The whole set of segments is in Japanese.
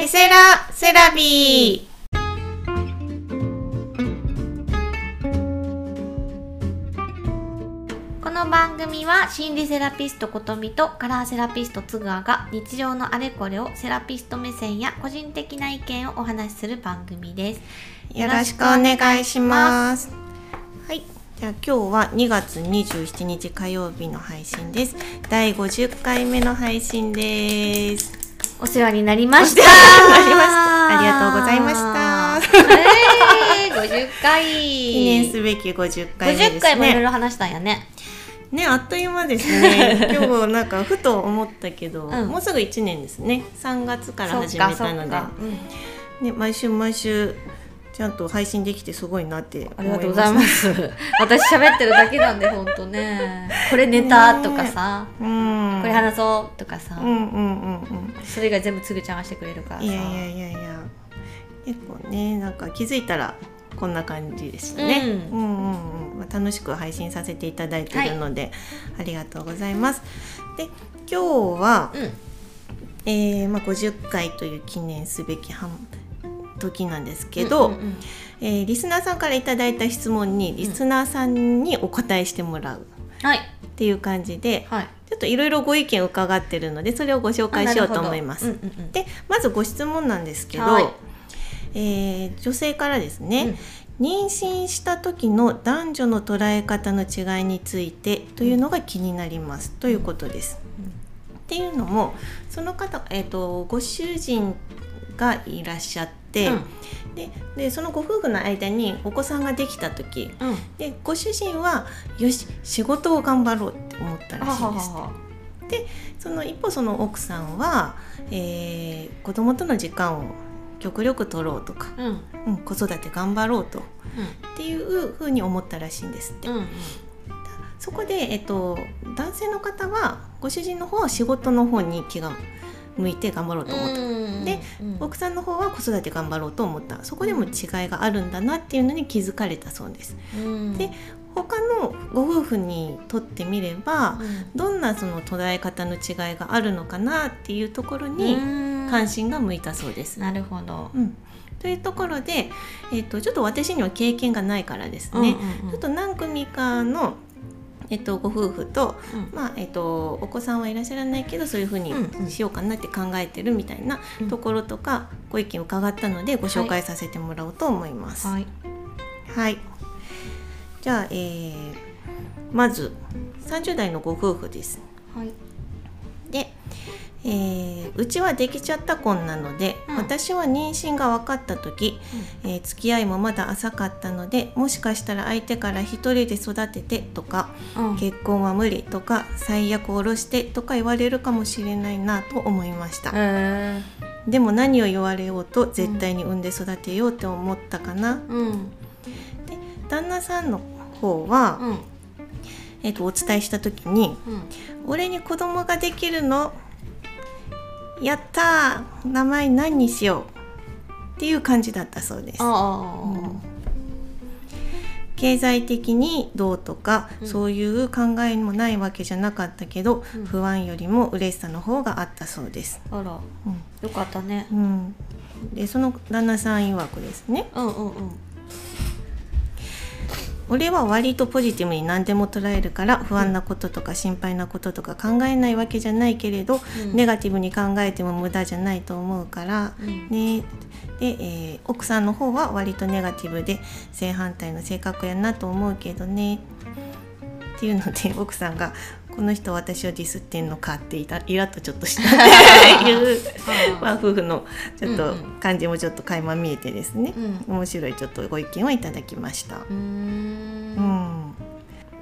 ケセラセラビーこの番組は心理セラピストことみとカラーセラピストつぐあが日常のあれこれをセラピスト目線や個人的な意見をお話しする番組ですよろしくお願いします。はい。じゃあ今日は2月27日火曜日の配信です。第50回目の配信です。お世話になりました。ありがとうございました。えー、50回。記念すべき50回目ですね。50回もいろいろ話したんやね。ね、あっという間ですね。今日なんかふと思ったけど、うん。もうすぐ1年ですね。3月から始めたので。ね、毎週毎週ちゃんと配信できてすごいなってありがとうございます。私喋ってるだけなんで、ほんとね。これネタとかさ、うん。これ話そうとかさ、うんうんうんうん。それ以外全部つぐちゃんがしてくれるからさ。いやいやいやいや結構ねなんか気づいたらこんな感じでしたね、ううんん、うんうんまあ楽しく配信させていただいているので、ありがとうございますで今日は、うん。えーまあ、50回という記念すべき半時なんですけど、うんうんうん。えーリスナーさんからいただいた質問にリスナーさんにお答えしてもらう。はい。っていう感じで、はい。ちょっといろいろご意見伺ってるのでそれをご紹介しようと思います。うんうんうん。でまずご質問なんですけど、はい。えー女性からですね、妊娠した時の男女の捉え方の違いについてというのが気になります、ということです。っていうのもその方、えー、とご主人がいらっしゃって、うんででそのご夫婦の間にお子さんができた時うん。でご主人はよし仕事を頑張ろうって思ったらはしいんです。ははは。その一方その奥さんは、えー子供との時間を極力取ろうとか、うん。うん、子育て頑張ろうとうっていうふうに思ったらしいんですって。そこで、えっと、男性の方はご主人の方は仕事の方に気が向いて頑張ろうと思った、うん。で、うん。奥さんの方は子育て頑張ろうと思った。そこでも違いがあるんだなっていうのに気づかれたそうです。うん。で他のご夫婦にとってみれば、うん。どんなその捉え方の違いがあるのかなっていうところにうん。関心が向いたそうです。なるほど。うん。というところで、えー、とちょっと私には経験がないからですね、ちょっと何組かの、えっとご夫婦と,、うんまあえっとお子さんはいらっしゃらないけどそういうふうにしようかなって考えてるみたいなうんところとか、ご意見を伺ったのでご紹介させてもらおうと思います。はい。はい。じゃあ、えーまず30代のご夫婦です。はい。で、えーうちはできちゃった婚なので、うん私は妊娠が分かった時、えー付き合いもまだ浅かったのでもしかしたら相手から一人で育ててとかうん。結婚は無理とか最悪下ろしてとか言われるかもしれないなと思いました、へでも何を言われようと絶対に産んで育てようって思ったかな、ーうん。旦那さんの方は、うん。えー、とお伝えした時にうん。「俺に子供ができるのやったー名前何にしよう」っていう感じだったそうです。あうん経済的にどうとか、うんそういう考えもないわけじゃなかったけど、うん不安よりも嬉しさの方があったそうです。あ。あら。うんよかったね。うんでその旦那さん曰くですねうんうんうん。俺は割とポジティブに何でも捉えるから不安なこととか心配なこととか考えないわけじゃないけれど、うん。ネガティブに考えても無駄じゃないと思うから、うん。ねで、えー奥さんの方は割とネガティブで正反対の性格やなと思うけどね。っていうので奥さんが「この人私をディスってんのか」ってイライラっとちょっとしたっていう、まあ、夫婦のちょっと感じもちょっと垣間見えてですね、うん。面白いちょっとご意見をいただきました。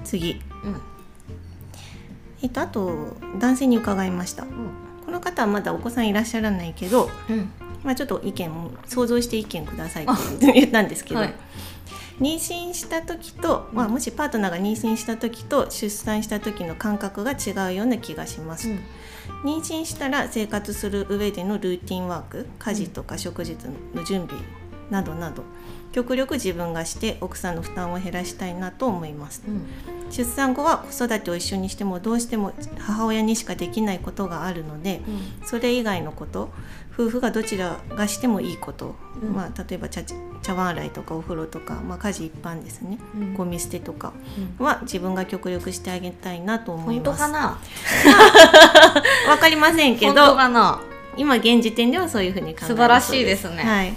次、うん。えっと、あと男性に伺いました。この方はまだお子さんいらっしゃらないけど、うん。まあ、ちょっと意見も想像して意見くださいって言ったんですけど、はい。妊娠した時と、まあ、もしパートナーが妊娠した時と出産した時の感覚が違うような気がします、妊娠したら生活する上でのルーティンワーク家事とか食事の準備などなど極力自分がして奥さんの負担を減らしたいなと思います。うん。出産後は子育てを一緒にしてもどうしても母親にしかできないことがあるのでそれ以外のこと夫婦がどちらがしてもいいこと、うん。まあ、例えば茶茶碗洗いとかお風呂とか、まあ、家事一般ですね。うん。ゴミ捨てとかうん。は自分が極力してあげたいなと思い本当ます。かな？わかりませんけ本ど当かな？今現時点ではそういうふうに考え素晴らしいですね。はい、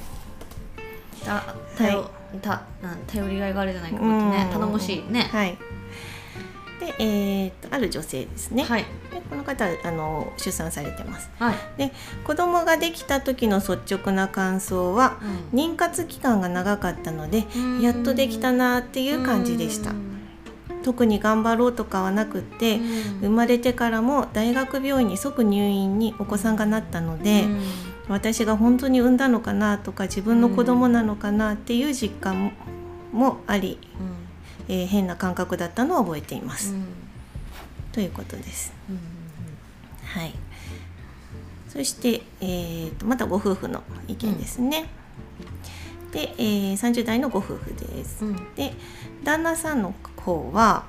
た頼たなん頼りがいがあるじゃないかね頼もしいね。はい。で、えーとある女性ですね。はい。でこの方はあの出産されてます。はい。で子供ができた時の率直な感想はう妊活期間が長かったのでん。やっとできたなっていう感じでした。う。特に頑張ろうとかはなくってん。生まれてからも大学病院に即入院にお子さんがなったので、うん私が本当に産んだのかなとか自分の子供なのかなっていう実感ももあり、えー変な感覚だったのを覚えています。うんということです。うんはい。そして、えーとまたご夫婦の意見ですね。で、えー、30代のご夫婦です。うんで旦那さんの方は、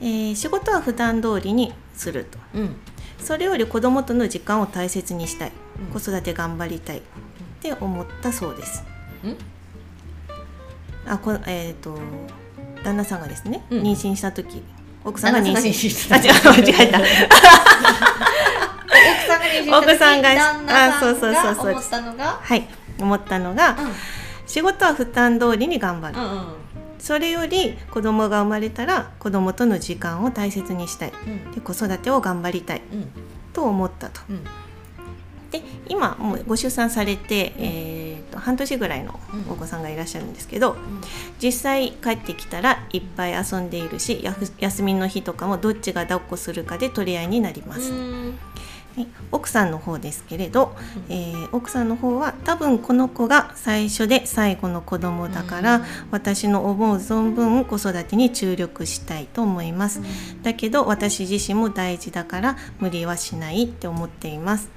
えー仕事は普段通りにするとうんそれより子供との時間を大切にしたい、うん子育て頑張りたい。って思ったそうです。うん？あこえっ、と旦那さんがですね、うん。妊娠した時奥さんが妊娠。娠したあ違う間違えた。奥さんがあそうそうそうそう。が思ったのが？はい。思ったのが、仕事は負担通りに頑張る、うんうん。それより子供が生まれたら子供との時間を大切にしたい。うん。で子育てを頑張りたい。うん。と思ったと。うんで今もうご出産されて、えーと半年ぐらいのお子さんがいらっしゃるんですけど、実際帰ってきたらいっぱい遊んでいるし休みの日とかもどっちが抱っこするかで取り合いになります、奥さんの方ですけれど、えー奥さんの方は多分この子が最初で最後の子供だから、うん。私の思う存分子育てに注力したいと思います、だけど私自身も大事だから無理はしないって思っています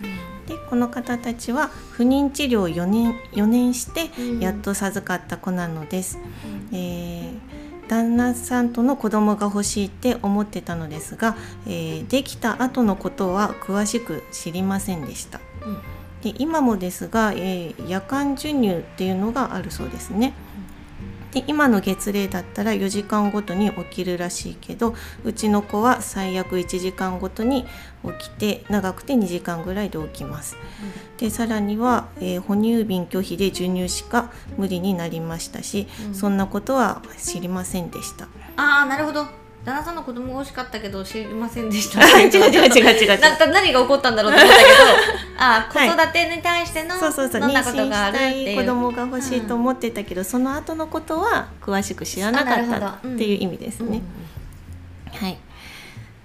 でこの方たちは不妊治療を4年 ,4 年してうん。やっと授かった子なのです、えー旦那さんとの子供が欲しいって思ってたのですが、えーできた後のことは詳しく知りませんでした。うん。で今もですが、えー夜間授乳っていうのがあるそうですね。で今の月齢だったら4時間ごとに起きるらしいけどうちの子は最悪1時間ごとに起きて長くて2時間ぐらいで起きます。でさらには、えー哺乳瓶拒否で授乳しか無理になりましたし、うんそんなことは知りませんでした。ああなるほど旦那さんの子供が欲しかったけど知りませんでした。違う違う違う違う。な何が起こったんだろうと思ったけど あ子育てに対してのそうそうそうどんなことがあるっしたてい子供が欲しいと思ってたけど、その後のことは詳しく知らなかったっていう意味ですね。うんはい、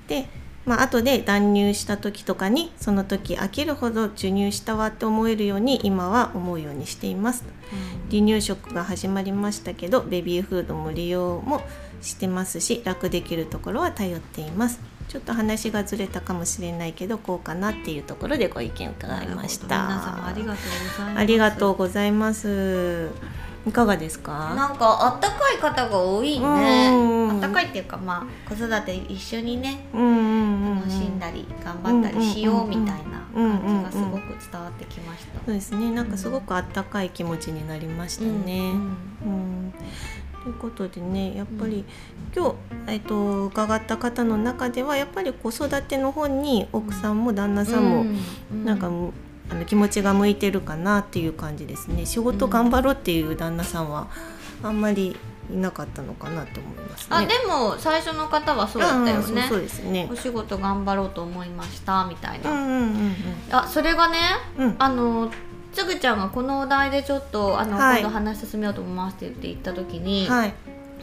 で、まあ後で断乳した時とかにその時飽きるほど授乳したわって思えるように今は思うようにしています。離乳食が始まりましたけどベビーフードも利用もしてますし楽できるところは頼っています。ちょっと話がずれたかもしれないけどこうかなっていうところでご意見伺いました。皆様ありがとうございますありがとうございます。いかがですか？なんかあったかい方が多いねうんあったかいっていうかまあ子育て一緒にね楽しんだり頑張ったりしようみたいな感じがすごく伝わってきました。そうですね。なんかすごくあったかい気持ちになりましたね。うんうんということでねやっぱり、今日、えっと伺った方の中ではやっぱり子育ての方に奥さんも旦那さんも、うなんか、あの気持ちが向いてるかなっていう感じですね仕事頑張ろうっていう旦那さんはあんまりいなかったのかなと思いますね。あでも最初の方はそうだったよねうんそうですねお。仕事頑張ろうと思いましたみたいな、うんうんうんあそれがねうん。うんあのつぐちゃんがこのお題でちょっとあの、はい。今度話進めようと思いますって言って言った時に、はい。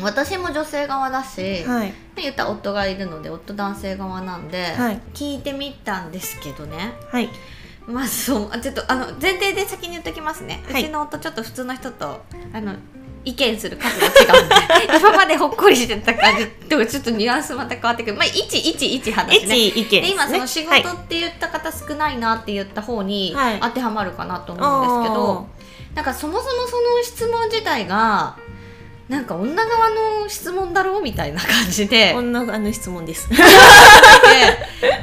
私も女性側だし、はい。言ったら夫がいるので夫男性側なんで、はい。聞いてみたんですけどね。はい。まあそうあちょっとあの前提で先に言っときますね、はい。うちの夫ちょっと普通の人とあの意見する数が違うんで今までほっこりしてた感じとちょっとニュアンスまた変わってくる。まあ1111話ね。一意見ですね。で今その仕はい。事って言った方少ないなって言った方にはい。当てはまるかなと思うんですけど、なんかそもそもその質問自体がなんか女側の質問だろうみたいな感じで。女側の質問です。で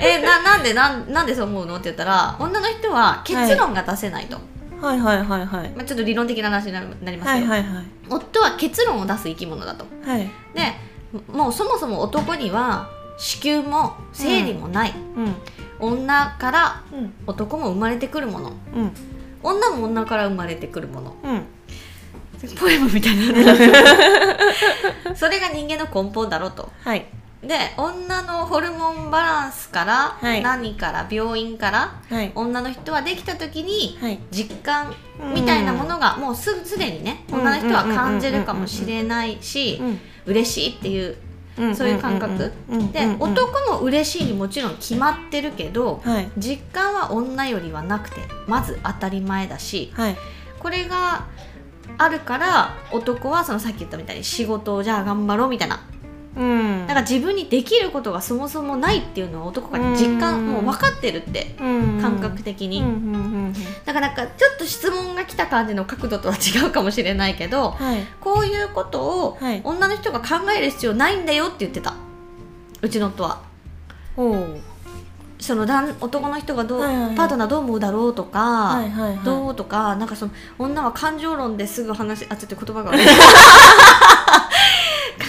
えななんでなんなんでそう思うのって言ったら女の人は結論が出せないと、はい。はいはいはいまあ、ちょっと理論的な話になりますけど、はいはいはい夫は結論を出す生き物だと。はい。でもうそもそも男には子宮も生理もない、うん。女からうん。男も生まれてくるもの。うん。女も女から生まれてくるもの。うん。ポエムみたいな それが人間の根本だろうと。はいで女のホルモンバランスから、はい。何から病院からはい。女の人はできた時にはい。実感みたいなものがもうすすでにねうん。女の人は感じるかもしれないしうん。嬉しいっていううん。そういう感覚。で男も嬉しいにもちろん決まってるけどはい。実感は女よりはなくてまず当たり前だしはい。これがあるから男はそのさっき言ったみたいに仕事をじゃあ頑張ろうみたいなうん。だから自分にできることがそもそもないっていうのは男が実感もう分かってるって感感覚的に、うんうんうんだからなんかちょっと質問が来た感じの角度とは違うかもしれないけどはい。こういうことをはい。女の人が考える必要ないんだよって言ってた。うちの夫は。その男男の人がどう、はい。はいはいパートナーどう思うだろうとか、はいはいはい。どうとかなんかその女は感情論ですぐ話あちょっと言葉が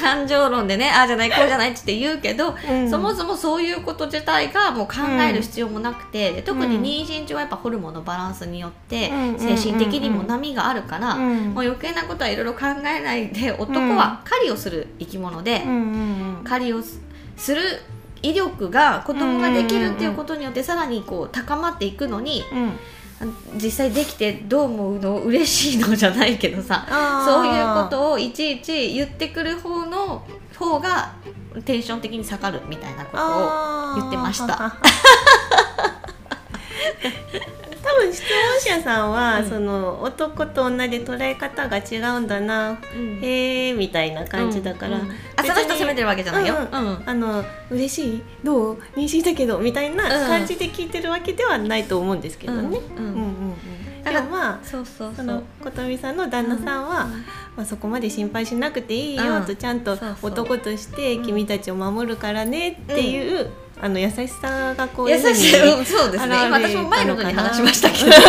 感情論でねああじゃないこうじゃないって言うけど、うん。そもそもそういうこと自体がもう考える必要もなくて、で特に妊娠中はやっぱホルモンのバランスによってうん。精神的にも波があるから、うんもう余計なことはいろいろ考えないで男は狩りをする生き物で、うんうん狩りをすする威力が子供ができるっていうことによってさらにこう高まっていくのにうんうん実際できてどう思うの？嬉しいのじゃないけどさ。そういうことをいちいち言ってくる方の方がテンション的に下がるみたいなことを言ってました 多分質問者さんは、うん。その男と女で捉え方が違うんだな、うん。へえみたいな感じだから、うんうんあその人責めてるわけじゃないよ、うんうん。あの嬉しいどう？妊娠したけど？みたいな感じで聞いてるわけではないと思うんですけどね。うんうんうん。うんうんだからでもまあそうそうその琴美さんの旦那さんは、まあ、そこまで心配しなくていいようん。とちゃんと男として君たちを守るからねっていう、あの優しさがこうい優しい、うん、そうですね。私もマイルドにたのかな。話しましたけど。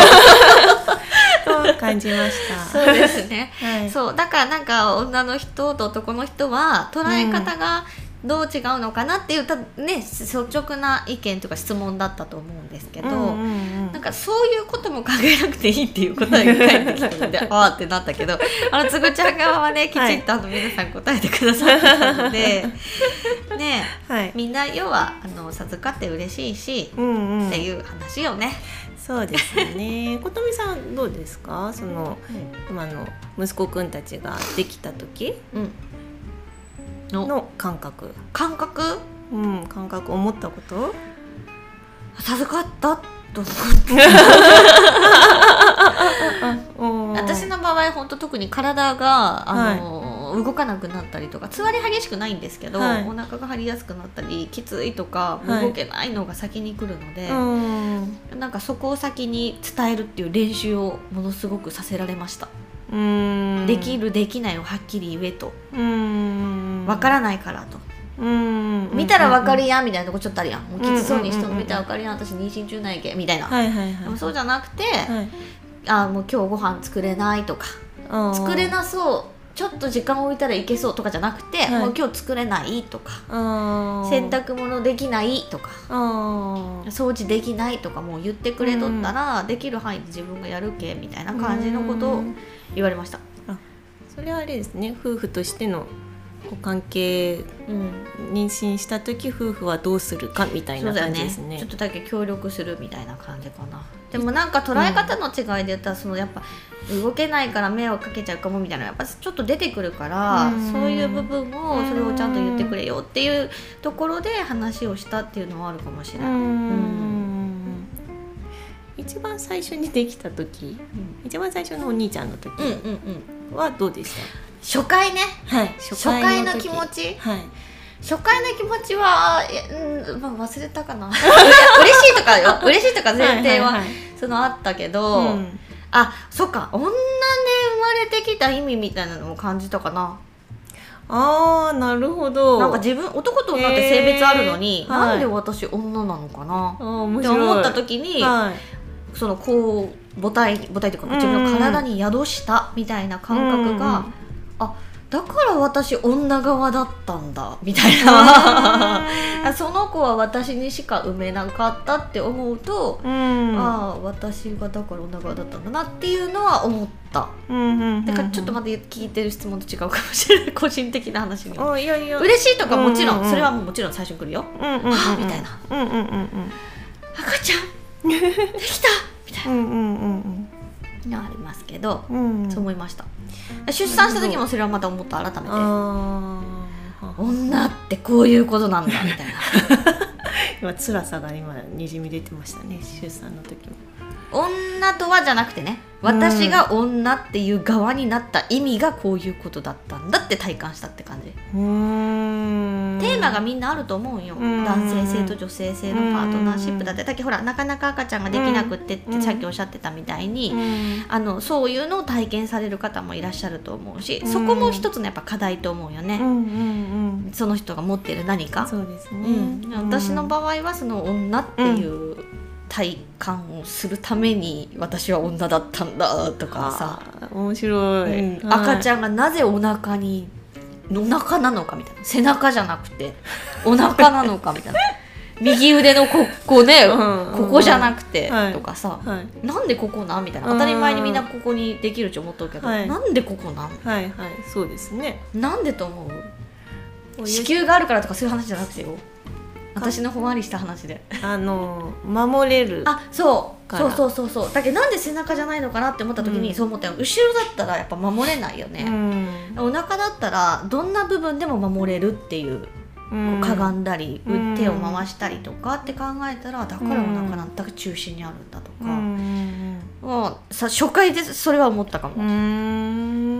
と感じました。そうですね。はい、そうだからなんか女の人と男の人は捉え方がどう違うのかなっていうたね率直な意見とか質問だったと思うんですけど、うんうんうんかそういうことも考えなくていいっていう答えが返ってきたのでああってなったけどあのつぐちゃん側はねきちんとあの皆さん答えてくださってたので、ねはい、みんな要はあの授かって嬉しいし、うんうん、っていう話よね。そうですね。琴美さんどうですか？その今の息子くんたちができた時の感覚、感覚？うん、感覚思ったこと？授かったと思うん 私の場合本当特に体があの、動かなくなったりとかつわり激しくないんですけど、はい。お腹が張りやすくなったりきついとか、はい。動けないのが先に来るので、うん。なんかそこを先に伝えるっていう練習をものすごくさせられました、うん。できるできないをはっきり言えと。うん。わからないからと、うん見たらわかるやんみたいなとこちょっとあるやん。もうきつそうにしてうんうんうんうんも見たらわかるやん。私妊娠中なんやけ。みたいな、はいはいはい。でもそうじゃなくて、はい。あもう今日ご飯作れないとか。作れなそう。ちょっと時間置いたらいけそうとかじゃなくて、はい。もう今日作れないとか。洗濯物できないとか。掃除できないとかもう言ってくれとったら、できる範囲で自分がやるけみたいな感じのことをうん言われました。それはあれですね。夫婦としてのご関係うん、妊娠した時夫婦はどうするかみたいな感じですね。ちょっとだけ協力するみたいな感じかな。でもなんか捉え方の違いで言ったら、そのやっぱ動けないから迷惑かけちゃうかもみたいなのやっぱちょっと出てくるから、うん。そういう部分をそれをちゃんと言ってくれよっていうところで話をしたっていうのはあるかもしれうない。ん。一番最初にできた時一番最初のお兄ちゃんの時うんうんうん。はどうでし初回ね。た、はい。初回の時気持ち。はい。初回の気持ちはうん、まあ、忘れたかな。嬉しいとかよ。嬉しいとか前提はそのあったけど、うん。あそっか。女で生まれてきた意味みたいなのも感じたかな。ああなるほど。なんか自分男と女って性別あるのに、へー。はい。なんで私女なのかな。って思った時に、はい。そのこう母体母体というか自分の体に宿したみたいな感覚が、うんうんあだから私女側だったんだみたいな。あその子は私にしか産めなかったって思うと、うん。ああ私がだから女側だったんだなっていうのは思った。うんうんうんだからちょっとまた聞いてる質問と違うかもしれない。個人的な話には。あいやいや。嬉しいとかもちろん、うんうん。うんそれはもうもちろん最初に来るよ。うんうんうんうん。はあみたいな。うんうんうんうん。赤ちゃんできたみたいうんうんうんなのありますけど、うん。うんそう思いました。出産した時もそれはまた思った改めて。女ってこういうことなんだみたいな。今辛さが今にじみ出てましたね出産の時も女とはじゃなくてね私が女っていう側になった意味がこういうことだったんだって体感したって感じ、テーマがみんなあると思うよ、うん。男性性と女性性のパートナーシップだって。だけどほらなかなか赤ちゃんができなくってってうん。さっきおっしゃってたみたいに、うん。あのそういうのを体験される方もいらっしゃると思うし、うん。そこも一つのやっぱ課題と思うよね、その人が持っている何か、うんそうですね、うん、私の場合はその女っていう体感をするために私は女だったんだとか。さ、面白い、うん。赤ちゃゃんがなぜお腹にお腹なのかみたいな。背中じゃなくてお腹なのかみたいな。右腕のここね、うん。ここじゃなくて、はい。とかさ、んはい。なんでここなんみたいな。うん当たり前にみんなここにできるって思っとるけど、はい。なんでここなん？はいはい。そうですね。なんでと思う？子宮があるからとかそういう話じゃなくてよ私のほんわりした話で。あの守れるあそう。そうそうそうそう。だけどなんで背中じゃないのかなって思った時うん。にそう思ったよ、後ろだったらやっぱ守れないよね、ん。お腹だったらどんな部分でも守れるっていうこうかがんだり、うん。手を回したりとかって考えたらだからお腹なんだ中心にあるんだとうか、んもうさ初回でそれは思ったかも、うんうん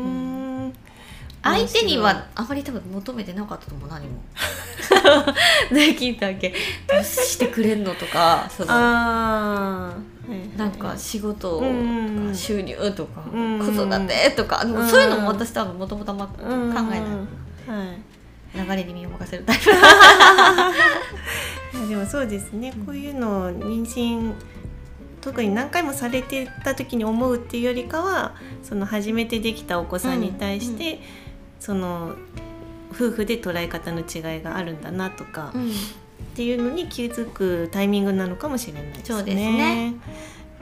相手にはあまり多分求めてなかったと思う何も。で 聞いたわけ。どうしてくれんのとかそのあー。なんか仕事とうんか収入とかうん子育てとかうんそういうのも私多分もともと考えうんない。はい。流れに身を任せるタイプ。でもそうですね。こういうのを妊娠特に何回もされてた時に思うっていうよりかはその初めてできたお子さんに対して、その夫婦で捉え方の違いがあるんだなとか、うん。っていうのに気づくタイミングなのかもしれないですね。そうですね。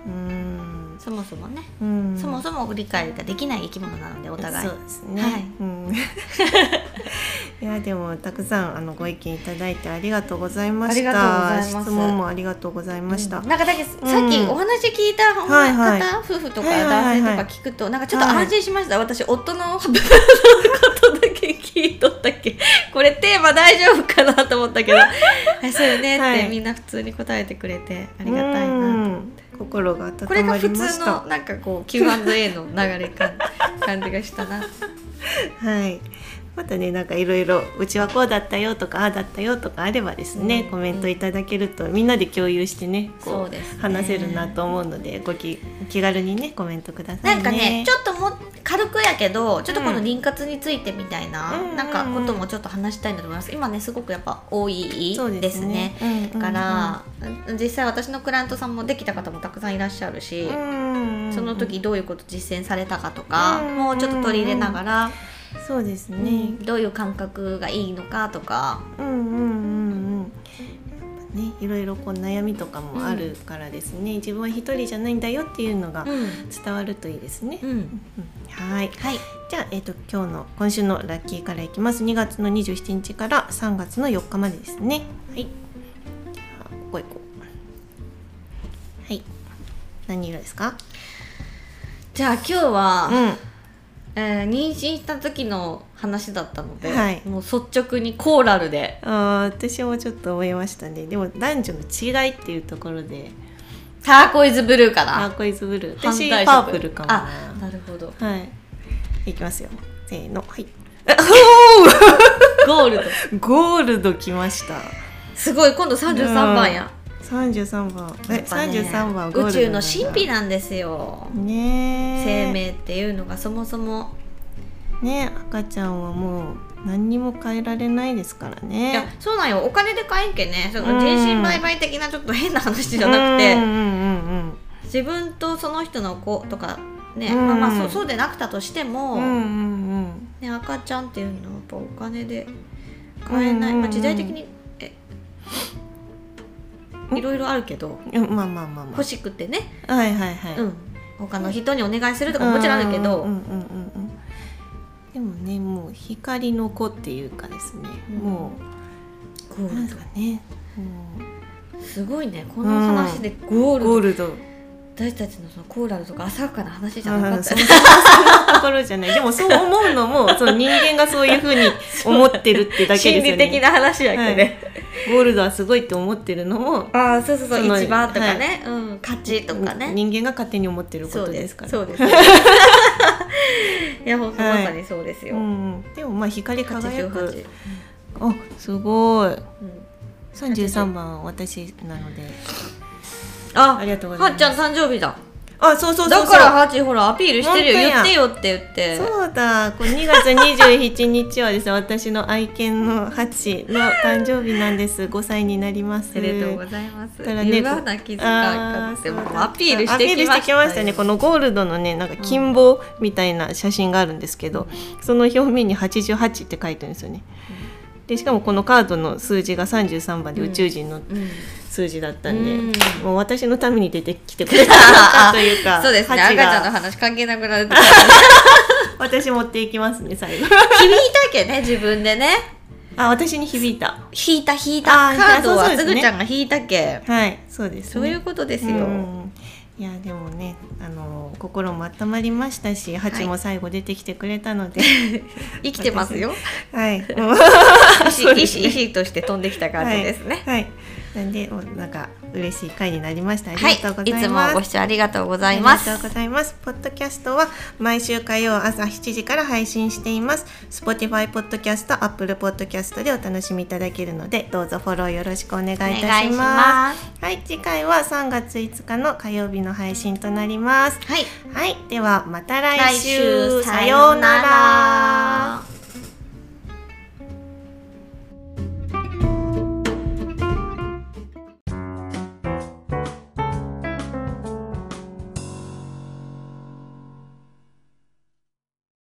うん。そもそもね、うん。そもそも理解ができない生き物なのでお互い。そうですね。はい。うん。いやでもたくさんあのご意見いただいてありがとうございました。ありがとうございます。質問もありがとうございました。うん。なんかだけどさっきお話聞いた方、はい。はい。夫婦とかはいはいはいはい。男性とか聞くとなんかちょっとはい安心しました、私夫の 聞いとったっけ？これテーマ大丈夫かなと思ったけど。はいそうよねって、はい。みんな普通に答えてくれてありがたいな心が温これがまり普ました。通のなんかこう Q&A の流れ感 感じがしたな はい。またねなんかいろいろうちはこうだったよとかああだったよとかあればですね、うんコメントいただけるとみんなで共有してねこそうですね。話せるなと思うのでごき気軽にねコメントくださいね。なんかねちょっともう軽くやけどちょっとこの妊活についてみたいな、うんなんかこともちょっと話したいなと思います。今ねすごくやっぱ多いそうですね。うんうんうんだから、実際私のクライアントさんもできた方もたくさんいらっしゃるし、うんその時どういうこと実践されたかとか、うん。もうちょっと取り入れながら、そうですね。うん。どういう感覚がいいのかとか、うんうんうんうん。やっぱねいろいろこう悩みとかもあるからですね、自分は一人じゃないんだよっていうのがうん。伝わるといいですね。うん。うんはい。はい。じゃあ、えー、と今日の今週のラッキーからいきます。2月の27日から3月の4日までですね。はい。ここ行こう。はい。何色ですか？じゃあ今日は、うんえー妊娠した時の話だったので、はい。もう率直にコーラルで。あー私もちょっと思いましたね。でも男女の違いっていうところで。ターコイズブルーかな。ターコイズブルー。私パープルかもあなるほど。はい。いきますよ。せーの。はい。ゴールド。ゴールドきました。すごい。今度33番や、三十三番え三十三番宇宙の神秘なんですよ。ねえ。生命っていうのがそもそも。ね赤ちゃんはもう何にも変えられないですからいやねそうなんよ。お金で買えんけね。そのうん。人身売買的なちょっと変な話じゃなくて、自分とその人の子とかね、うん。まあまあそうそうでなくたとしても、ね、赤ちゃんっていうのはやっぱお金で買えない、まあ、時代的にえいろいろあるけどうん。まあまあまあま欲しくてね、あはいはいはい、うん、他の人にお願いするとかもちろんあるけど、うんうんうんうんでもねもう光の子っていうかですね、うん。もゴールうなんですかねドすごいね。この話でゴールド、ゴールド。私たちのそのコーラルとか浅はかな話じゃなかうん。そんったねなところじゃない。でもそう思うのもその人間がそういうふうに思ってるってだけです心よね。理的な話やけどね、ゴールドはすごいって思ってるのもああそうそうそう一番とかね、うん勝ちとかね、人間が勝手に思ってることですすから。そうです いや本当まさにそうですよ、うん、でもまあ光り輝く。88、あすごい。うん。33番私なので。あありがとうございます。はっちゃん誕生日だあそうそうそうそう。だからハチほらアピールしてるよ。言ってよって言って。そうだ。これ2月27日はですね 私の愛犬のハチの誕生日なんです。5歳になります。おめでとうございます。だからねな気づかってアピールしてきましたね。このゴールドのねなんか金棒みたいな写真があるんですけど、その表面に88って書いてるんですよね、でしかもこのカードの数字が33番で宇宙人のうん。数字だったんで、うん。もう私のために出てきてくれたというか そうですね。赤ちゃんの話関係なくなる 私持っていきますね最後。響いたけね自分でね。あ私に響いた。引いた引いた。カードはすねぐちゃんが引いたけ。はいそうです、ね、そういうことですよ、うんいやでもねあの心も温まりましたしハチも最後出てきてくれたので。生きてますよ。はいもう石そうですね。石石として飛んできた感じですね。はい、はい。なんでなんか嬉しい回になりました。ありはい、がとうございます、いつもご視聴ありがとうございます。ありがとうございます。ポッドキャストは毎週火曜朝7時から配信しています。Spotify ポッドキャスト、Apple ポッドキャストでお楽しみいただけるので、どうぞフォローよろしくお願いいたします。いします。はい、次回は3月5日の火曜日の配信となります。はい。はい、ではまた来来週。週さようなら